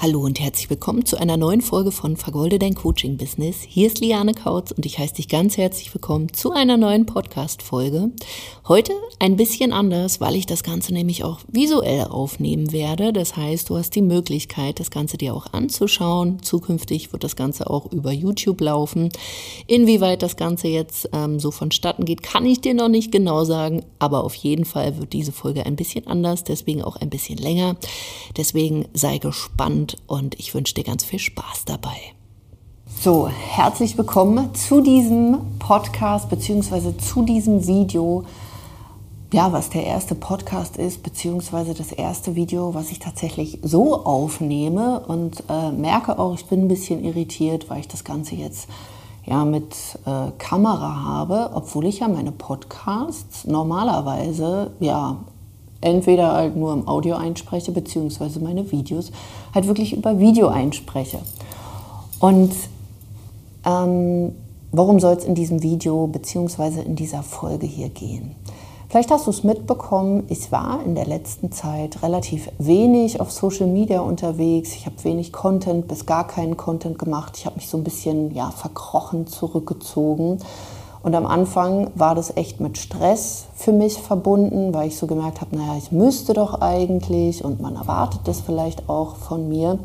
Hallo und herzlich willkommen zu einer neuen Folge von Vergolde dein Coaching Business. Hier ist Liane Kautz und ich heiße dich ganz herzlich willkommen zu einer neuen Podcast-Folge. Heute ein bisschen anders, weil ich das Ganze nämlich auch visuell aufnehmen werde. Das heißt, du hast die Möglichkeit, das Ganze dir auch anzuschauen. Zukünftig wird das Ganze auch über YouTube laufen. Inwieweit das Ganze jetzt ähm, so vonstatten geht, kann ich dir noch nicht genau sagen, aber auf jeden Fall wird diese Folge ein bisschen anders, deswegen auch ein bisschen länger. Deswegen sei gespannt und ich wünsche dir ganz viel Spaß dabei. So, herzlich willkommen zu diesem Podcast bzw. zu diesem Video. Ja, was der erste Podcast ist, beziehungsweise das erste Video, was ich tatsächlich so aufnehme und äh, merke auch, ich bin ein bisschen irritiert, weil ich das Ganze jetzt ja mit äh, Kamera habe, obwohl ich ja meine Podcasts normalerweise ja entweder halt nur im Audio einspreche, beziehungsweise meine Videos halt wirklich über Video einspreche. Und ähm, worum soll es in diesem Video beziehungsweise in dieser Folge hier gehen? Vielleicht hast du es mitbekommen, ich war in der letzten Zeit relativ wenig auf Social Media unterwegs. Ich habe wenig Content, bis gar keinen Content gemacht. Ich habe mich so ein bisschen ja, verkrochen zurückgezogen und am Anfang war das echt mit Stress für mich verbunden, weil ich so gemerkt habe, naja, ich müsste doch eigentlich und man erwartet das vielleicht auch von mir.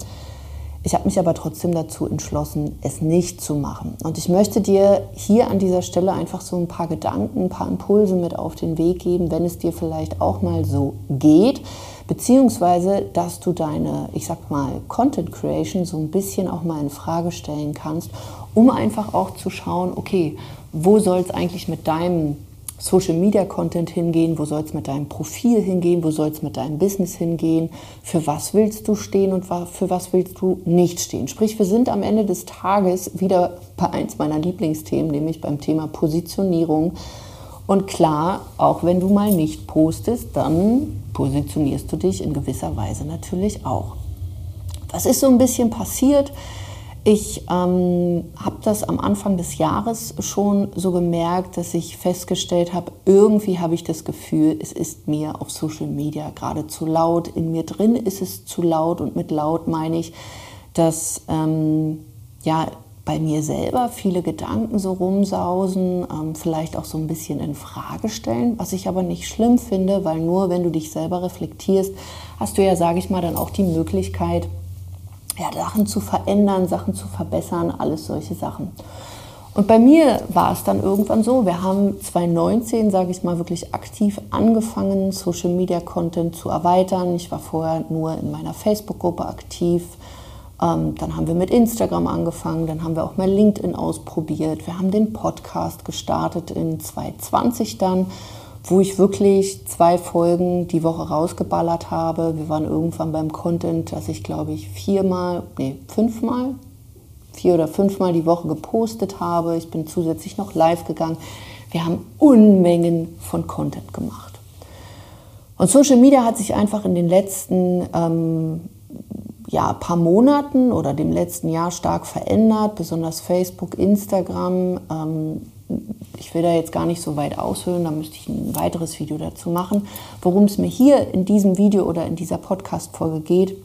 Ich habe mich aber trotzdem dazu entschlossen, es nicht zu machen. Und ich möchte dir hier an dieser Stelle einfach so ein paar Gedanken, ein paar Impulse mit auf den Weg geben, wenn es dir vielleicht auch mal so geht, beziehungsweise dass du deine, ich sag mal, Content Creation so ein bisschen auch mal in Frage stellen kannst, um einfach auch zu schauen, okay, wo soll es eigentlich mit deinem Social Media Content hingehen, wo soll es mit deinem Profil hingehen, wo soll es mit deinem Business hingehen, für was willst du stehen und für was willst du nicht stehen. Sprich, wir sind am Ende des Tages wieder bei eins meiner Lieblingsthemen, nämlich beim Thema Positionierung. Und klar, auch wenn du mal nicht postest, dann positionierst du dich in gewisser Weise natürlich auch. Was ist so ein bisschen passiert? Ich ähm, habe das am Anfang des Jahres schon so gemerkt, dass ich festgestellt habe, irgendwie habe ich das Gefühl, es ist mir auf Social Media gerade zu laut. In mir drin ist es zu laut und mit laut meine ich, dass ähm, ja bei mir selber viele Gedanken so rumsausen, ähm, vielleicht auch so ein bisschen in Frage stellen, was ich aber nicht schlimm finde, weil nur wenn du dich selber reflektierst, hast du ja, sage ich mal, dann auch die Möglichkeit, ja, Sachen zu verändern, Sachen zu verbessern, alles solche Sachen. Und bei mir war es dann irgendwann so, wir haben 2019, sage ich mal, wirklich aktiv angefangen, Social Media Content zu erweitern. Ich war vorher nur in meiner Facebook-Gruppe aktiv. Ähm, dann haben wir mit Instagram angefangen, dann haben wir auch mal LinkedIn ausprobiert. Wir haben den Podcast gestartet in 2020 dann wo ich wirklich zwei Folgen die Woche rausgeballert habe. Wir waren irgendwann beim Content, dass ich glaube ich viermal, nee, fünfmal, vier oder fünfmal die Woche gepostet habe. Ich bin zusätzlich noch live gegangen. Wir haben Unmengen von Content gemacht. Und Social Media hat sich einfach in den letzten ähm, ja, paar Monaten oder dem letzten Jahr stark verändert, besonders Facebook, Instagram. Ähm, ich will da jetzt gar nicht so weit ausholen, da müsste ich ein weiteres Video dazu machen. Worum es mir hier in diesem Video oder in dieser Podcast-Folge geht,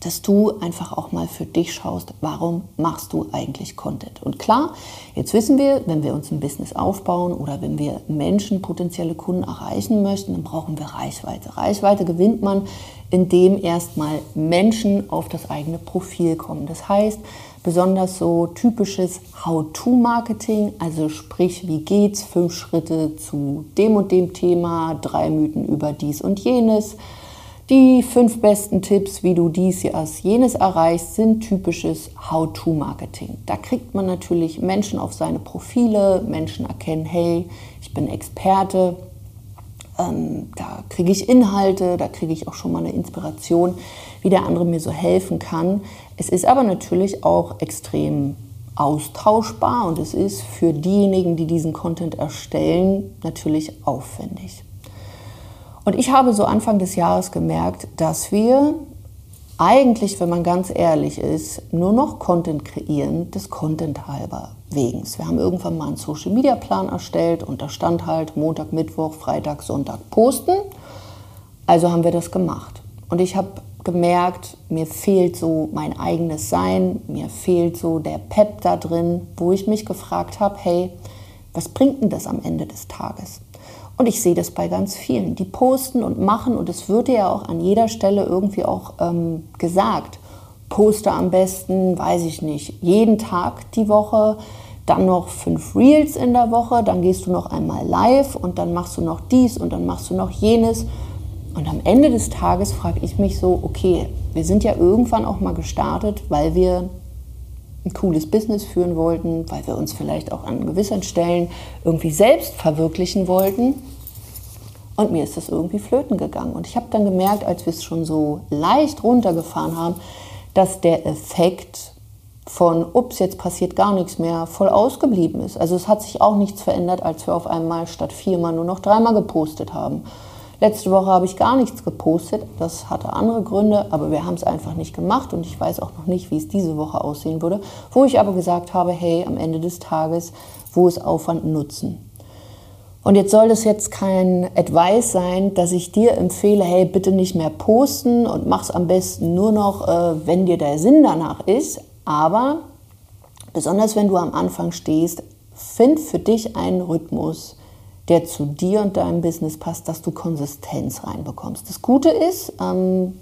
dass du einfach auch mal für dich schaust, warum machst du eigentlich Content? Und klar, jetzt wissen wir, wenn wir uns ein Business aufbauen oder wenn wir Menschen, potenzielle Kunden erreichen möchten, dann brauchen wir Reichweite. Reichweite gewinnt man, indem erstmal Menschen auf das eigene Profil kommen. Das heißt, besonders so typisches How-to-Marketing, also sprich, wie geht's, fünf Schritte zu dem und dem Thema, drei Mythen über dies und jenes. Die fünf besten Tipps, wie du dies, als jenes erreichst, sind typisches How-to-Marketing. Da kriegt man natürlich Menschen auf seine Profile, Menschen erkennen, hey, ich bin Experte, ähm, da kriege ich Inhalte, da kriege ich auch schon mal eine Inspiration, wie der andere mir so helfen kann. Es ist aber natürlich auch extrem austauschbar und es ist für diejenigen, die diesen Content erstellen, natürlich aufwendig. Und ich habe so Anfang des Jahres gemerkt, dass wir eigentlich, wenn man ganz ehrlich ist, nur noch Content kreieren, des Content halber wegen. Wir haben irgendwann mal einen Social Media Plan erstellt und da stand halt Montag, Mittwoch, Freitag, Sonntag posten. Also haben wir das gemacht. Und ich habe gemerkt, mir fehlt so mein eigenes Sein, mir fehlt so der Pep da drin, wo ich mich gefragt habe, hey, was bringt denn das am Ende des Tages? Und ich sehe das bei ganz vielen. Die posten und machen und es wird ja auch an jeder Stelle irgendwie auch ähm, gesagt. Poste am besten, weiß ich nicht, jeden Tag die Woche, dann noch fünf Reels in der Woche, dann gehst du noch einmal live und dann machst du noch dies und dann machst du noch jenes. Und am Ende des Tages frage ich mich so, okay, wir sind ja irgendwann auch mal gestartet, weil wir ein cooles Business führen wollten, weil wir uns vielleicht auch an gewissen Stellen irgendwie selbst verwirklichen wollten. Und mir ist das irgendwie flöten gegangen. Und ich habe dann gemerkt, als wir es schon so leicht runtergefahren haben, dass der Effekt von, ups, jetzt passiert gar nichts mehr, voll ausgeblieben ist. Also es hat sich auch nichts verändert, als wir auf einmal statt viermal nur noch dreimal gepostet haben. Letzte Woche habe ich gar nichts gepostet. Das hatte andere Gründe, aber wir haben es einfach nicht gemacht und ich weiß auch noch nicht, wie es diese Woche aussehen würde. Wo ich aber gesagt habe, hey, am Ende des Tages, wo ist Aufwand Nutzen? Und jetzt soll das jetzt kein Advice sein, dass ich dir empfehle, hey, bitte nicht mehr posten und mach es am besten nur noch, äh, wenn dir der Sinn danach ist. Aber besonders wenn du am Anfang stehst, find für dich einen Rhythmus, der zu dir und deinem Business passt, dass du Konsistenz reinbekommst. Das Gute ist, ähm,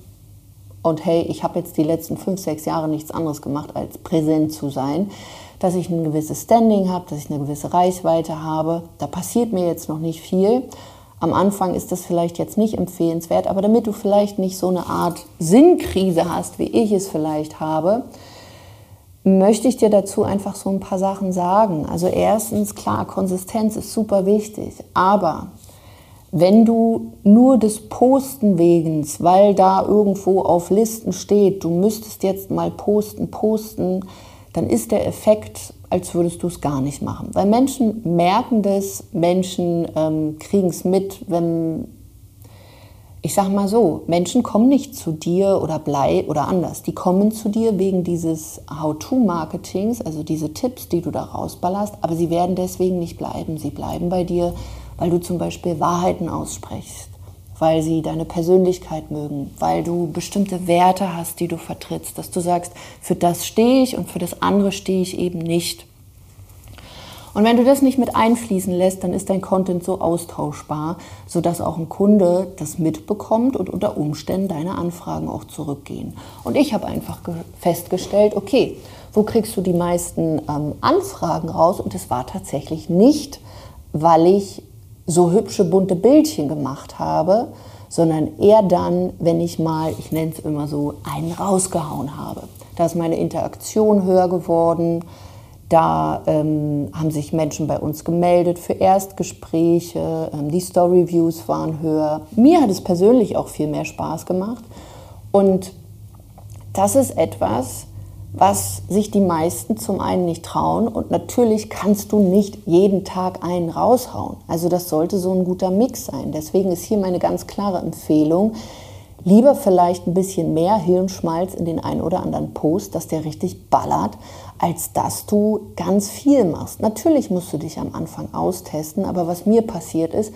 und hey, ich habe jetzt die letzten fünf, sechs Jahre nichts anderes gemacht, als präsent zu sein, dass ich ein gewisses Standing habe, dass ich eine gewisse Reichweite habe. Da passiert mir jetzt noch nicht viel. Am Anfang ist das vielleicht jetzt nicht empfehlenswert, aber damit du vielleicht nicht so eine Art Sinnkrise hast, wie ich es vielleicht habe, möchte ich dir dazu einfach so ein paar Sachen sagen. Also erstens, klar, Konsistenz ist super wichtig, aber wenn du nur des Posten wegens, weil da irgendwo auf Listen steht, du müsstest jetzt mal posten, posten, dann ist der Effekt, als würdest du es gar nicht machen. Weil Menschen merken das, Menschen ähm, kriegen es mit, wenn ich sage mal so, Menschen kommen nicht zu dir oder blei oder anders. Die kommen zu dir wegen dieses How-to-Marketings, also diese Tipps, die du da rausballerst, aber sie werden deswegen nicht bleiben. Sie bleiben bei dir, weil du zum Beispiel Wahrheiten aussprichst, weil sie deine Persönlichkeit mögen, weil du bestimmte Werte hast, die du vertrittst, dass du sagst, für das stehe ich und für das andere stehe ich eben nicht. Und wenn du das nicht mit einfließen lässt, dann ist dein Content so austauschbar, sodass auch ein Kunde das mitbekommt und unter Umständen deine Anfragen auch zurückgehen. Und ich habe einfach festgestellt, okay, wo kriegst du die meisten ähm, Anfragen raus? Und es war tatsächlich nicht, weil ich so hübsche bunte Bildchen gemacht habe, sondern eher dann, wenn ich mal, ich nenne es immer so, einen rausgehauen habe. Da ist meine Interaktion höher geworden, da ähm, haben sich Menschen bei uns gemeldet für Erstgespräche, ähm, die Story-Views waren höher. Mir hat es persönlich auch viel mehr Spaß gemacht. Und das ist etwas, was sich die meisten zum einen nicht trauen. Und natürlich kannst du nicht jeden Tag einen raushauen. Also das sollte so ein guter Mix sein. Deswegen ist hier meine ganz klare Empfehlung, lieber vielleicht ein bisschen mehr Hirnschmalz in den einen oder anderen Post, dass der richtig ballert, als dass du ganz viel machst. Natürlich musst du dich am Anfang austesten, aber was mir passiert ist,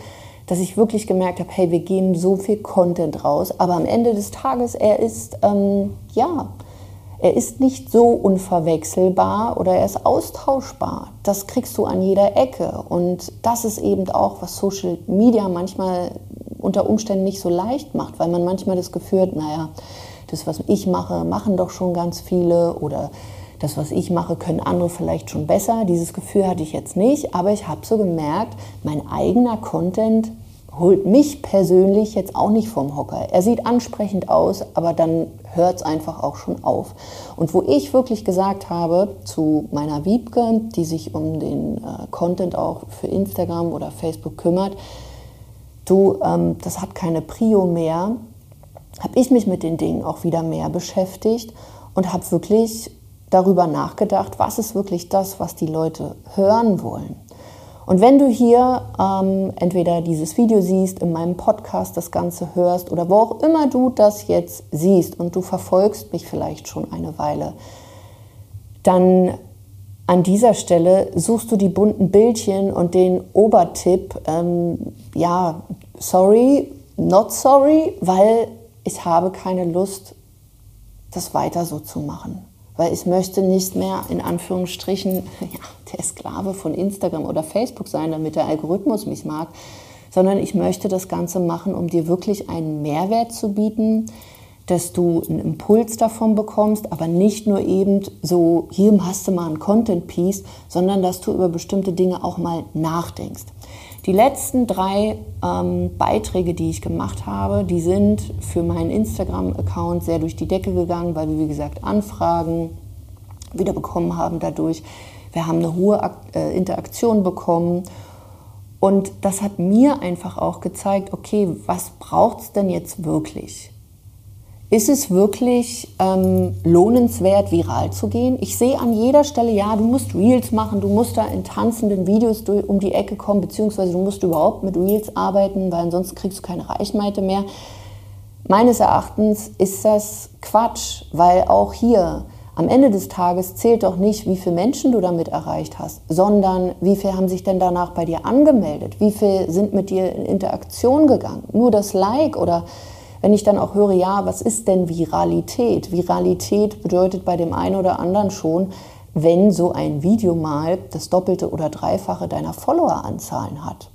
dass ich wirklich gemerkt habe, hey, wir geben so viel Content raus, aber am Ende des Tages, er ist, ähm, ja, er ist nicht so unverwechselbar oder er ist austauschbar. Das kriegst du an jeder Ecke. Und das ist eben auch, was Social Media manchmal unter Umständen nicht so leicht macht, weil man manchmal das Gefühl hat, naja, das, was ich mache, machen doch schon ganz viele oder das, was ich mache, können andere vielleicht schon besser. Dieses Gefühl hatte ich jetzt nicht, aber ich habe so gemerkt, mein eigener Content holt mich persönlich jetzt auch nicht vom Hocker. Er sieht ansprechend aus, aber dann hört es einfach auch schon auf. Und wo ich wirklich gesagt habe zu meiner Wiebke, die sich um den äh, Content auch für Instagram oder Facebook kümmert, du, ähm, das hat keine Prio mehr, habe ich mich mit den Dingen auch wieder mehr beschäftigt und habe wirklich darüber nachgedacht, was ist wirklich das, was die Leute hören wollen. Und wenn du hier ähm, entweder dieses Video siehst, in meinem Podcast das Ganze hörst oder wo auch immer du das jetzt siehst und du verfolgst mich vielleicht schon eine Weile, dann an dieser Stelle suchst du die bunten Bildchen und den Obertipp, ähm, ja, sorry, not sorry, weil ich habe keine Lust, das weiter so zu machen. Weil ich möchte nicht mehr in Anführungsstrichen ja, der Sklave von Instagram oder Facebook sein, damit der Algorithmus mich mag, sondern ich möchte das Ganze machen, um dir wirklich einen Mehrwert zu bieten, dass du einen Impuls davon bekommst, aber nicht nur eben so, hier hast du mal ein Content-Piece, sondern dass du über bestimmte Dinge auch mal nachdenkst. Die letzten drei ähm, Beiträge, die ich gemacht habe, die sind für meinen Instagram-Account sehr durch die Decke gegangen, weil wir, wie gesagt, Anfragen wieder bekommen haben dadurch. Wir haben eine hohe äh, Interaktion bekommen. Und das hat mir einfach auch gezeigt, okay, was braucht es denn jetzt wirklich? Ist es wirklich ähm, lohnenswert, viral zu gehen? Ich sehe an jeder Stelle, ja, du musst Reels machen, du musst da in tanzenden Videos um die Ecke kommen, beziehungsweise du musst überhaupt mit Reels arbeiten, weil ansonsten kriegst du keine Reichweite mehr. Meines Erachtens ist das Quatsch, weil auch hier am Ende des Tages zählt doch nicht, wie viele Menschen du damit erreicht hast, sondern wie viele haben sich denn danach bei dir angemeldet, wie viele sind mit dir in Interaktion gegangen. Nur das Like oder wenn ich dann auch höre, ja, was ist denn Viralität? Viralität bedeutet bei dem einen oder anderen schon, wenn so ein Video mal das Doppelte oder Dreifache deiner Followeranzahlen hat.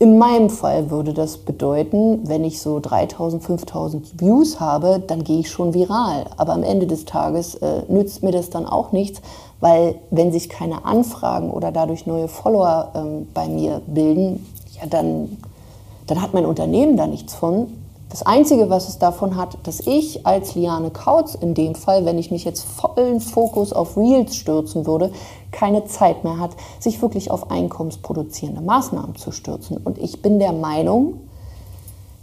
In meinem Fall würde das bedeuten, wenn ich so 3000, 5000 Views habe, dann gehe ich schon viral. Aber am Ende des Tages äh, nützt mir das dann auch nichts, weil wenn sich keine Anfragen oder dadurch neue Follower ähm, bei mir bilden, ja, dann, dann hat mein Unternehmen da nichts von, das Einzige, was es davon hat, dass ich als Liane Kautz in dem Fall, wenn ich mich jetzt vollen Fokus auf Reels stürzen würde, keine Zeit mehr hat, sich wirklich auf einkommensproduzierende Maßnahmen zu stürzen. Und ich bin der Meinung,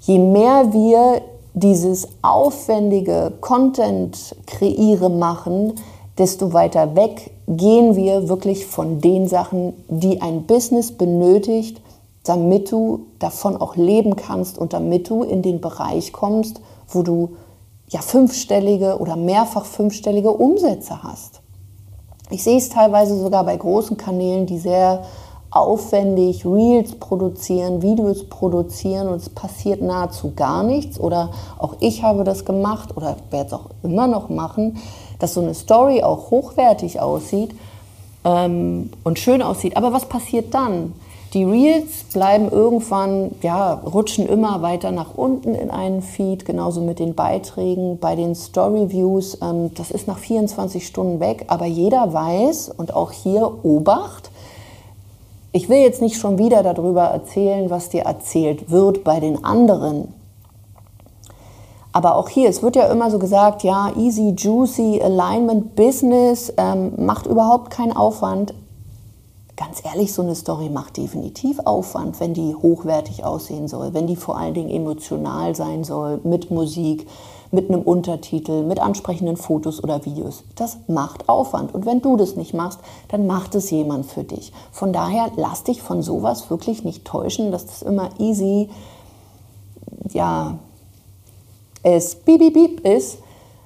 je mehr wir dieses aufwendige Content kreiere machen, desto weiter weg gehen wir wirklich von den Sachen, die ein Business benötigt, damit du davon auch leben kannst und damit du in den Bereich kommst, wo du ja fünfstellige oder mehrfach fünfstellige Umsätze hast. Ich sehe es teilweise sogar bei großen Kanälen, die sehr aufwendig Reels produzieren, Videos produzieren und es passiert nahezu gar nichts. Oder auch ich habe das gemacht oder werde es auch immer noch machen, dass so eine Story auch hochwertig aussieht ähm, und schön aussieht. Aber was passiert dann? Die Reels bleiben irgendwann, ja, rutschen immer weiter nach unten in einen Feed, genauso mit den Beiträgen. Bei den Story Views, ähm, das ist nach 24 Stunden weg, aber jeder weiß und auch hier Obacht. Ich will jetzt nicht schon wieder darüber erzählen, was dir erzählt wird bei den anderen. Aber auch hier, es wird ja immer so gesagt, ja, easy, juicy, Alignment, Business, ähm, macht überhaupt keinen Aufwand ganz ehrlich, so eine Story macht definitiv Aufwand, wenn die hochwertig aussehen soll, wenn die vor allen Dingen emotional sein soll, mit Musik, mit einem Untertitel, mit ansprechenden Fotos oder Videos. Das macht Aufwand. Und wenn du das nicht machst, dann macht es jemand für dich. Von daher lass dich von sowas wirklich nicht täuschen, dass das immer easy, ja, es beep, beep, beep ist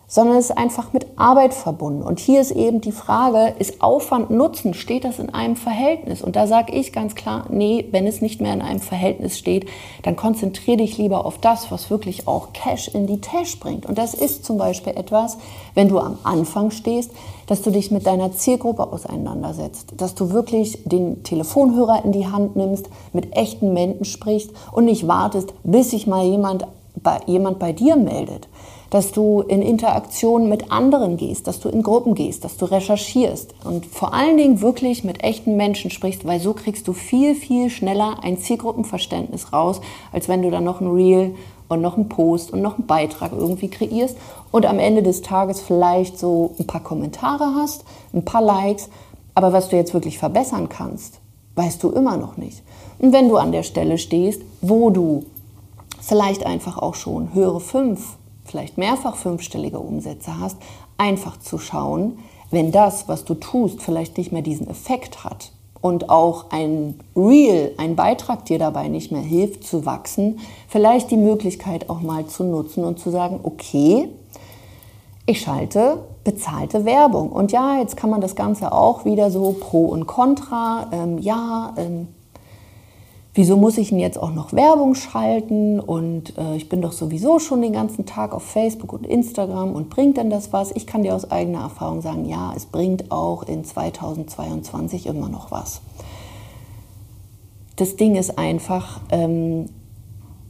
sondern es ist einfach mit Arbeit verbunden. Und hier ist eben die Frage, ist Aufwand Nutzen, steht das in einem Verhältnis? Und da sage ich ganz klar, nee, wenn es nicht mehr in einem Verhältnis steht, dann konzentriere dich lieber auf das, was wirklich auch Cash in die Tasche bringt. Und das ist zum Beispiel etwas, wenn du am Anfang stehst, dass du dich mit deiner Zielgruppe auseinandersetzt, dass du wirklich den Telefonhörer in die Hand nimmst, mit echten Menschen sprichst und nicht wartest, bis sich mal jemand bei, jemand bei dir meldet dass du in Interaktion mit anderen gehst, dass du in Gruppen gehst, dass du recherchierst und vor allen Dingen wirklich mit echten Menschen sprichst, weil so kriegst du viel, viel schneller ein Zielgruppenverständnis raus, als wenn du dann noch ein Reel und noch einen Post und noch einen Beitrag irgendwie kreierst und am Ende des Tages vielleicht so ein paar Kommentare hast, ein paar Likes, aber was du jetzt wirklich verbessern kannst, weißt du immer noch nicht. Und wenn du an der Stelle stehst, wo du vielleicht einfach auch schon höhere fünf vielleicht mehrfach fünfstellige Umsätze hast, einfach zu schauen, wenn das, was du tust, vielleicht nicht mehr diesen Effekt hat und auch ein Reel, ein Beitrag dir dabei nicht mehr hilft zu wachsen, vielleicht die Möglichkeit auch mal zu nutzen und zu sagen, okay, ich schalte bezahlte Werbung. Und ja, jetzt kann man das Ganze auch wieder so pro und contra, ähm, ja, ähm, wieso muss ich denn jetzt auch noch Werbung schalten und äh, ich bin doch sowieso schon den ganzen Tag auf Facebook und Instagram und bringt denn das was? Ich kann dir aus eigener Erfahrung sagen, ja, es bringt auch in 2022 immer noch was. Das Ding ist einfach, ähm,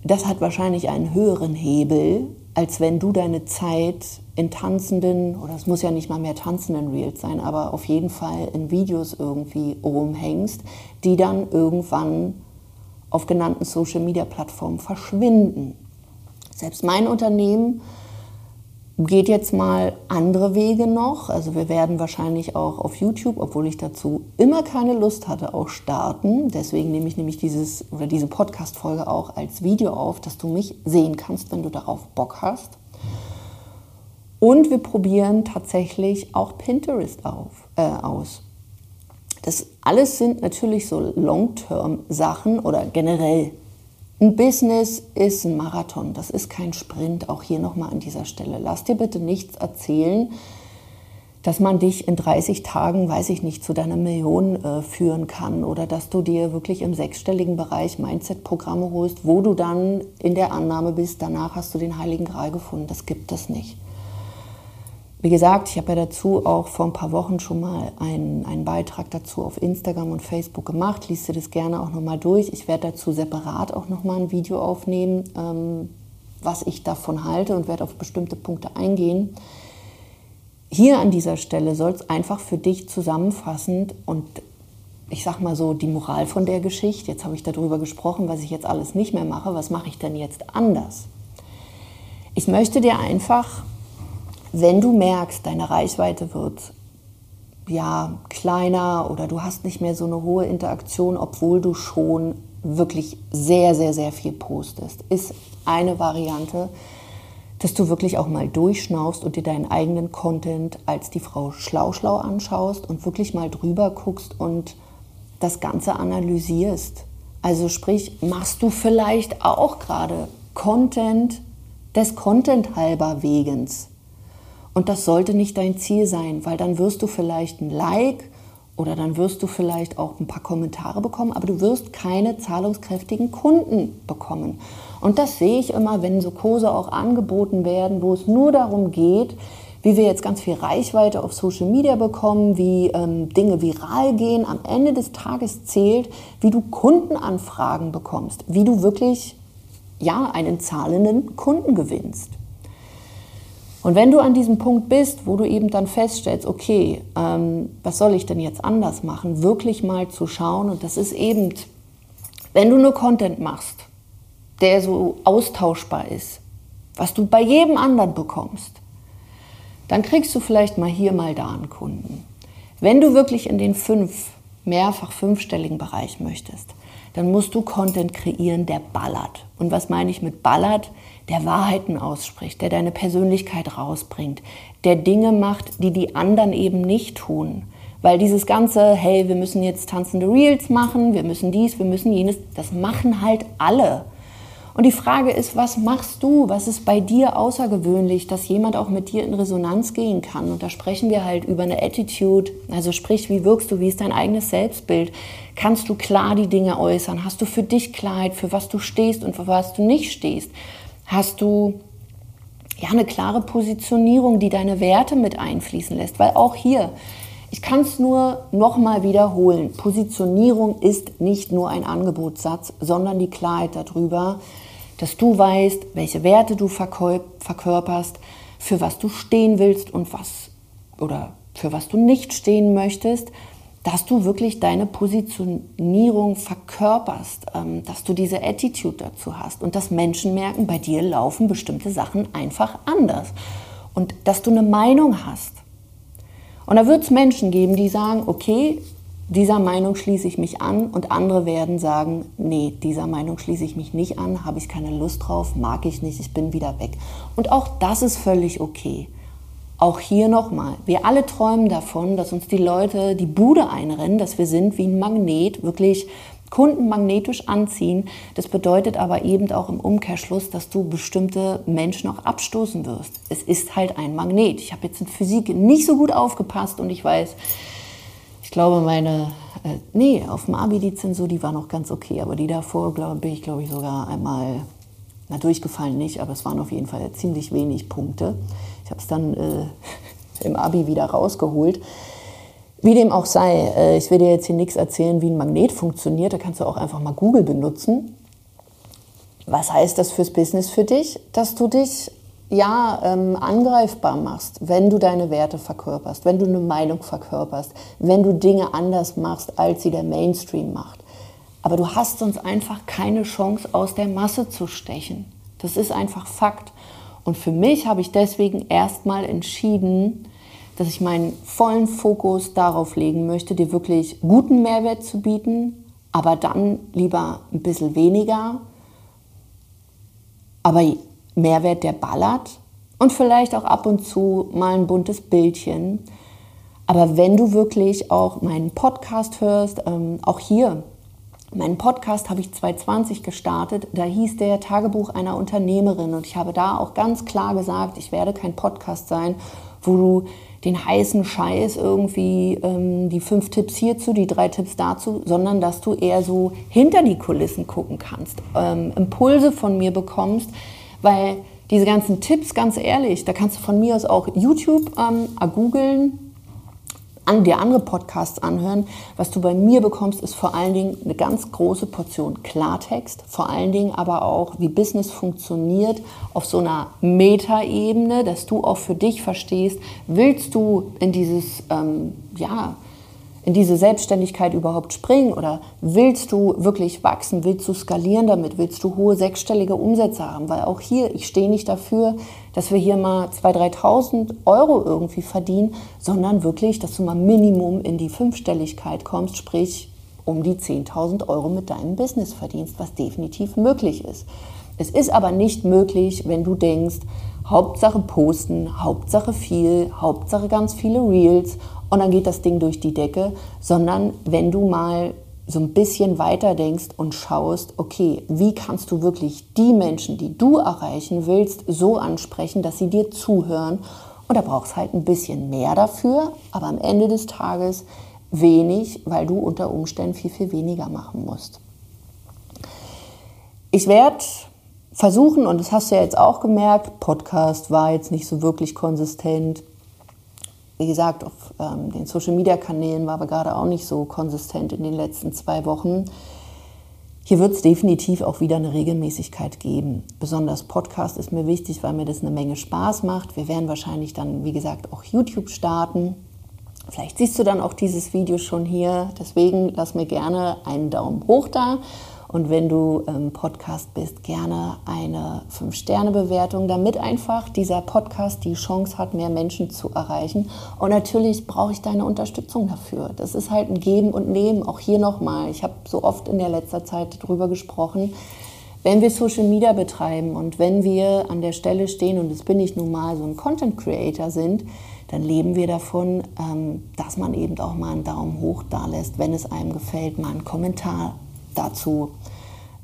das hat wahrscheinlich einen höheren Hebel, als wenn du deine Zeit in tanzenden, oder es muss ja nicht mal mehr tanzenden Reels sein, aber auf jeden Fall in Videos irgendwie rumhängst, die dann irgendwann auf genannten Social-Media-Plattformen verschwinden. Selbst mein Unternehmen geht jetzt mal andere Wege noch. Also wir werden wahrscheinlich auch auf YouTube, obwohl ich dazu immer keine Lust hatte, auch starten. Deswegen nehme ich nämlich dieses oder diese Podcast-Folge auch als Video auf, dass du mich sehen kannst, wenn du darauf Bock hast. Und wir probieren tatsächlich auch Pinterest auf, äh, aus. Das alles sind natürlich so Long-Term-Sachen oder generell ein Business ist ein Marathon, das ist kein Sprint, auch hier nochmal an dieser Stelle. Lass dir bitte nichts erzählen, dass man dich in 30 Tagen, weiß ich nicht, zu deiner Million äh, führen kann oder dass du dir wirklich im sechsstelligen Bereich Mindset-Programme holst, wo du dann in der Annahme bist, danach hast du den Heiligen Gral gefunden. Das gibt es nicht. Wie gesagt, ich habe ja dazu auch vor ein paar Wochen schon mal einen, einen Beitrag dazu auf Instagram und Facebook gemacht. Lies dir das gerne auch nochmal durch. Ich werde dazu separat auch nochmal ein Video aufnehmen, ähm, was ich davon halte und werde auf bestimmte Punkte eingehen. Hier an dieser Stelle soll es einfach für dich zusammenfassend und ich sag mal so die Moral von der Geschichte. Jetzt habe ich darüber gesprochen, was ich jetzt alles nicht mehr mache. Was mache ich denn jetzt anders? Ich möchte dir einfach wenn du merkst, deine Reichweite wird ja kleiner oder du hast nicht mehr so eine hohe Interaktion, obwohl du schon wirklich sehr, sehr, sehr viel postest, ist eine Variante, dass du wirklich auch mal durchschnaufst und dir deinen eigenen Content als die Frau Schlau-Schlau anschaust und wirklich mal drüber guckst und das Ganze analysierst. Also sprich, machst du vielleicht auch gerade Content des Content halber wegens? Und das sollte nicht dein Ziel sein, weil dann wirst du vielleicht ein Like oder dann wirst du vielleicht auch ein paar Kommentare bekommen, aber du wirst keine zahlungskräftigen Kunden bekommen. Und das sehe ich immer, wenn so Kurse auch angeboten werden, wo es nur darum geht, wie wir jetzt ganz viel Reichweite auf Social Media bekommen, wie ähm, Dinge viral gehen. Am Ende des Tages zählt, wie du Kundenanfragen bekommst, wie du wirklich ja, einen zahlenden Kunden gewinnst. Und wenn du an diesem Punkt bist, wo du eben dann feststellst, okay, ähm, was soll ich denn jetzt anders machen, wirklich mal zu schauen, und das ist eben, wenn du nur Content machst, der so austauschbar ist, was du bei jedem anderen bekommst, dann kriegst du vielleicht mal hier, mal da einen Kunden. Wenn du wirklich in den fünf, mehrfach fünfstelligen Bereich möchtest, dann musst du Content kreieren, der ballert. Und was meine ich mit ballert? Der Wahrheiten ausspricht, der deine Persönlichkeit rausbringt, der Dinge macht, die die anderen eben nicht tun. Weil dieses ganze, hey, wir müssen jetzt tanzende Reels machen, wir müssen dies, wir müssen jenes, das machen halt alle. Und die Frage ist, was machst du? Was ist bei dir außergewöhnlich, dass jemand auch mit dir in Resonanz gehen kann? Und da sprechen wir halt über eine Attitude. Also sprich, wie wirkst du? Wie ist dein eigenes Selbstbild? Kannst du klar die Dinge äußern? Hast du für dich Klarheit, für was du stehst und für was du nicht stehst? Hast du ja eine klare Positionierung, die deine Werte mit einfließen lässt? Weil auch hier, ich kann es nur nochmal wiederholen. Positionierung ist nicht nur ein Angebotssatz, sondern die Klarheit darüber, dass du weißt, welche Werte du verkörperst, für was du stehen willst und was oder für was du nicht stehen möchtest dass du wirklich deine Positionierung verkörperst, ähm, dass du diese Attitude dazu hast und dass Menschen merken, bei dir laufen bestimmte Sachen einfach anders und dass du eine Meinung hast. Und da wird es Menschen geben, die sagen, okay, dieser Meinung schließe ich mich an und andere werden sagen, nee, dieser Meinung schließe ich mich nicht an, habe ich keine Lust drauf, mag ich nicht, ich bin wieder weg. Und auch das ist völlig okay. Auch hier nochmal, wir alle träumen davon, dass uns die Leute die Bude einrennen, dass wir sind wie ein Magnet, wirklich Kunden magnetisch anziehen. Das bedeutet aber eben auch im Umkehrschluss, dass du bestimmte Menschen auch abstoßen wirst. Es ist halt ein Magnet. Ich habe jetzt in Physik nicht so gut aufgepasst und ich weiß, ich glaube, meine Äh, nee, auf dem Abi die Zensur, die war noch ganz okay, aber die davor glaub, bin ich, glaube ich, sogar einmal, na durchgefallen nicht, aber es waren auf jeden Fall ziemlich wenig Punkte. Ich habe es dann äh, im Abi wieder rausgeholt. Wie dem auch sei, äh, ich will dir jetzt hier nichts erzählen, wie ein Magnet funktioniert. Da kannst du auch einfach mal Google benutzen. Was heißt das fürs Business für dich? Dass du dich ja, ähm, angreifbar machst, wenn du deine Werte verkörperst, wenn du eine Meinung verkörperst, wenn du Dinge anders machst, als sie der Mainstream macht. Aber du hast sonst einfach keine Chance, aus der Masse zu stechen. Das ist einfach Fakt. Und für mich habe ich deswegen erstmal entschieden, dass ich meinen vollen Fokus darauf legen möchte, dir wirklich guten Mehrwert zu bieten, aber dann lieber ein bisschen weniger. Aber Mehrwert, der ballert und vielleicht auch ab und zu mal ein buntes Bildchen. Aber wenn du wirklich auch meinen Podcast hörst, ähm, auch hier, meinen Podcast habe ich 2020 gestartet, da hieß der Tagebuch einer Unternehmerin. Und ich habe da auch ganz klar gesagt, ich werde kein Podcast sein, wo du den heißen Scheiß irgendwie, ähm, die fünf Tipps hierzu, die drei Tipps dazu, sondern dass du eher so hinter die Kulissen gucken kannst, ähm, Impulse von mir bekommst, weil diese ganzen Tipps, ganz ehrlich, da kannst du von mir aus auch YouTube ähm, googeln, an dir andere Podcasts anhören. Was du bei mir bekommst, ist vor allen Dingen eine ganz große Portion Klartext, vor allen Dingen aber auch, wie Business funktioniert auf so einer Metaebene, dass du auch für dich verstehst, willst du in dieses, ähm, ja, in diese Selbstständigkeit überhaupt springen? Oder willst du wirklich wachsen, willst du skalieren damit, willst du hohe sechsstellige Umsätze haben, weil auch hier, ich stehe nicht dafür, dass wir hier mal 2.000, 3.000 Euro irgendwie verdienen, sondern wirklich, dass du mal Minimum in die Fünfstelligkeit kommst, sprich um die 10.000 Euro mit deinem Business verdienst, was definitiv möglich ist. Es ist aber nicht möglich, wenn du denkst, Hauptsache posten, Hauptsache viel, Hauptsache ganz viele Reels und dann geht das Ding durch die Decke, sondern wenn du mal so ein bisschen weiter denkst und schaust, okay, wie kannst du wirklich die Menschen, die du erreichen willst, so ansprechen, dass sie dir zuhören. Und da brauchst halt ein bisschen mehr dafür, aber am Ende des Tages wenig, weil du unter Umständen viel, viel weniger machen musst. Ich werde versuchen, und das hast du ja jetzt auch gemerkt, Podcast war jetzt nicht so wirklich konsistent, wie gesagt, auf ähm, den Social-Media-Kanälen war aber gerade auch nicht so konsistent in den letzten zwei Wochen. Hier wird es definitiv auch wieder eine Regelmäßigkeit geben. Besonders Podcast ist mir wichtig, weil mir das eine Menge Spaß macht. Wir werden wahrscheinlich dann, wie gesagt, auch YouTube starten. Vielleicht siehst du dann auch dieses Video schon hier. Deswegen lass mir gerne einen Daumen hoch da und wenn du im Podcast bist, gerne eine 5-Sterne-Bewertung, damit einfach dieser Podcast die Chance hat, mehr Menschen zu erreichen. Und natürlich brauche ich deine Unterstützung dafür. Das ist halt ein Geben und Nehmen. Auch hier nochmal. Ich habe so oft in der letzter Zeit darüber gesprochen. Wenn wir Social Media betreiben und wenn wir an der Stelle stehen, und das bin ich nun mal, so ein Content Creator sind, dann leben wir davon, ähm, dass man eben auch mal einen Daumen hoch da lässt, wenn es einem gefällt, mal einen Kommentar dazu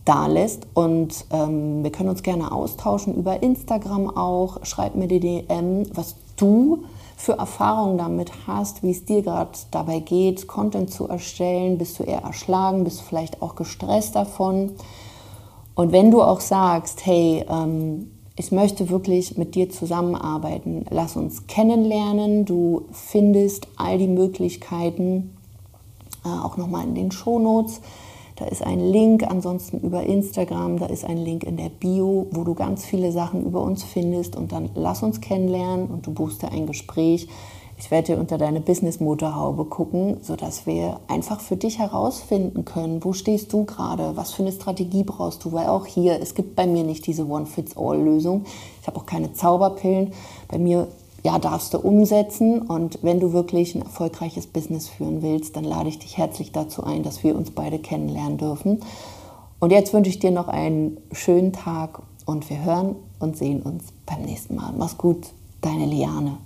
da lässt. Und ähm, wir können uns gerne austauschen über Instagram auch. Schreib mir die DM, was du für Erfahrungen damit hast, wie es dir gerade dabei geht, Content zu erstellen. Bist du eher erschlagen? Bist du vielleicht auch gestresst davon? Und wenn du auch sagst, hey, ähm, ich möchte wirklich mit dir zusammenarbeiten, lass uns kennenlernen. Du findest all die Möglichkeiten äh, auch nochmal in den Shownotes. Da ist ein Link, ansonsten über Instagram, da ist ein Link in der Bio, wo du ganz viele Sachen über uns findest und dann lass uns kennenlernen und du buchst dir ein Gespräch. Ich werde dir unter deine Business-Motorhaube gucken, sodass wir einfach für dich herausfinden können, wo stehst du gerade, was für eine Strategie brauchst du, weil auch hier, es gibt bei mir nicht diese One-Fits-All-Lösung. Ich habe auch keine Zauberpillen. Bei mir ja, darfst du umsetzen. Und wenn du wirklich ein erfolgreiches Business führen willst, dann lade ich dich herzlich dazu ein, dass wir uns beide kennenlernen dürfen. Und jetzt wünsche ich dir noch einen schönen Tag und wir hören und sehen uns beim nächsten Mal. Mach's gut, deine Liane.